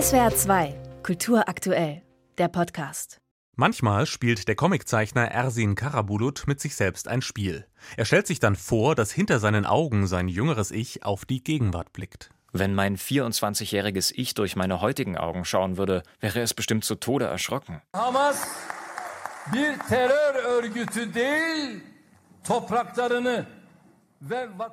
SWR 2, Kultur aktuell, der Podcast. Manchmal spielt der Comiczeichner Ersin Karabulut mit sich selbst ein Spiel. Er stellt sich dann vor, dass hinter seinen Augen sein jüngeres Ich auf die Gegenwart blickt. Wenn mein 24-jähriges Ich durch meine heutigen Augen schauen würde, wäre es bestimmt zu Tode erschrocken. Hamas bir terör örgütü değil, topraklarını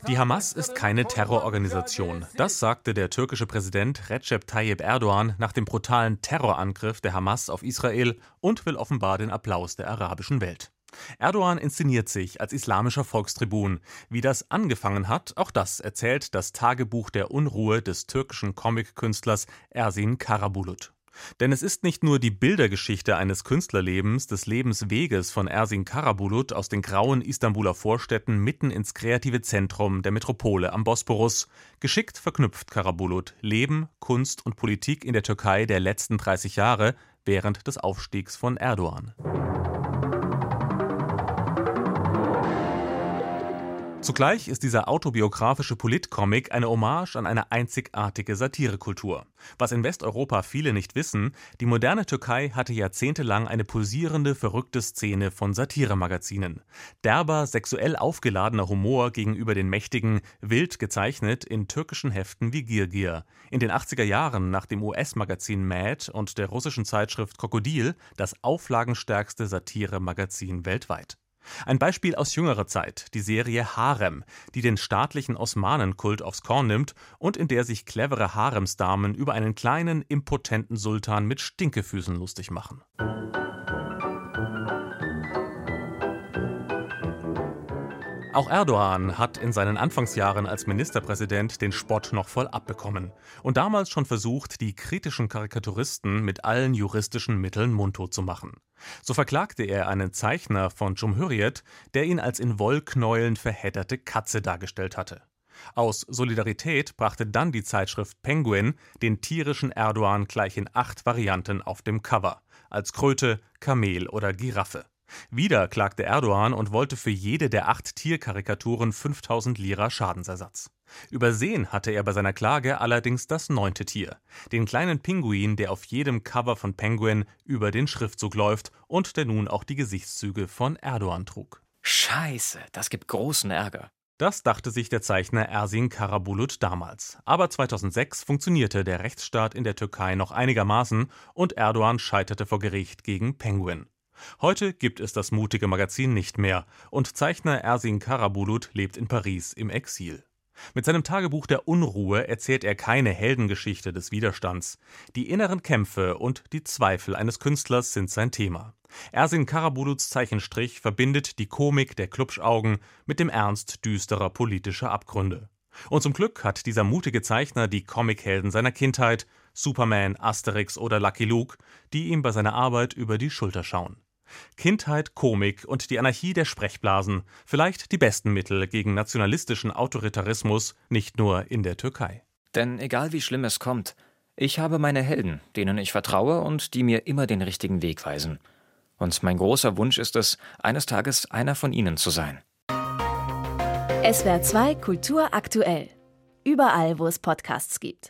die Hamas ist keine Terrororganisation. Das sagte der türkische Präsident Recep Tayyip Erdogan nach dem brutalen Terrorangriff der Hamas auf Israel und will offenbar den Applaus der arabischen Welt. Erdogan inszeniert sich als islamischer Volkstribun. Wie das angefangen hat, auch das erzählt das Tagebuch der Unruhe des türkischen Comic-Künstlers Ersin Karabulut. Denn es ist nicht nur die Bildergeschichte eines Künstlerlebens, des Lebensweges von Ersin Karabulut aus den grauen Istanbuler Vorstädten mitten ins kreative Zentrum der Metropole am Bosporus. Geschickt verknüpft Karabulut Leben, Kunst und Politik in der Türkei der letzten 30 Jahre während des Aufstiegs von Erdogan. Zugleich ist dieser autobiografische Politcomic eine Hommage an eine einzigartige Satirekultur. Was in Westeuropa viele nicht wissen, die moderne Türkei hatte jahrzehntelang eine pulsierende, verrückte Szene von Satiremagazinen. Derber, sexuell aufgeladener Humor gegenüber den Mächtigen, wild gezeichnet in türkischen Heften wie Girgir. In den 80er Jahren nach dem US-Magazin Mad und der russischen Zeitschrift Krokodil das auflagenstärkste Satiremagazin weltweit. Ein Beispiel aus jüngerer Zeit, die Serie Harem, die den staatlichen Osmanenkult aufs Korn nimmt und in der sich clevere Haremsdamen über einen kleinen, impotenten Sultan mit Stinkefüßen lustig machen. Auch Erdogan hat in seinen Anfangsjahren als Ministerpräsident den Spott noch voll abbekommen und damals schon versucht, die kritischen Karikaturisten mit allen juristischen Mitteln mundtot zu machen. So verklagte er einen Zeichner von Cumhuriyet, der ihn als in Wollknäueln verhedderte Katze dargestellt hatte. Aus Solidarität brachte dann die Zeitschrift Penguin den tierischen Erdogan gleich in acht Varianten auf dem Cover, als Kröte, Kamel oder Giraffe. Wieder klagte Erdogan und wollte für jede der acht Tierkarikaturen 5000 Lira Schadensersatz. Übersehen hatte er bei seiner Klage allerdings das neunte Tier, den kleinen Pinguin, der auf jedem Cover von Penguin über den Schriftzug läuft und der nun auch die Gesichtszüge von Erdogan trug. Scheiße, das gibt großen Ärger. Das dachte sich der Zeichner Ersin Karabulut damals. Aber 2006 funktionierte der Rechtsstaat in der Türkei noch einigermaßen und Erdogan scheiterte vor Gericht gegen Penguin. Heute gibt es das mutige Magazin nicht mehr und Zeichner Ersin Karabulut lebt in Paris im Exil. Mit seinem Tagebuch der Unruhe erzählt er keine Heldengeschichte des Widerstands. Die inneren Kämpfe und die Zweifel eines Künstlers sind sein Thema. Ersin Karabuluts Zeichenstrich verbindet die Komik der Klubschaugen mit dem Ernst düsterer politischer Abgründe. Und zum Glück hat dieser mutige Zeichner die Comichelden seiner Kindheit, Superman, Asterix oder Lucky Luke, die ihm bei seiner Arbeit über die Schulter schauen. Kindheit, Komik und die Anarchie der Sprechblasen, vielleicht die besten Mittel gegen nationalistischen Autoritarismus, nicht nur in der Türkei. Denn egal wie schlimm es kommt, ich habe meine Helden, denen ich vertraue und die mir immer den richtigen Weg weisen. Und mein großer Wunsch ist es, eines Tages einer von ihnen zu sein. SWR 2 Kultur aktuell. Überall, wo es Podcasts gibt.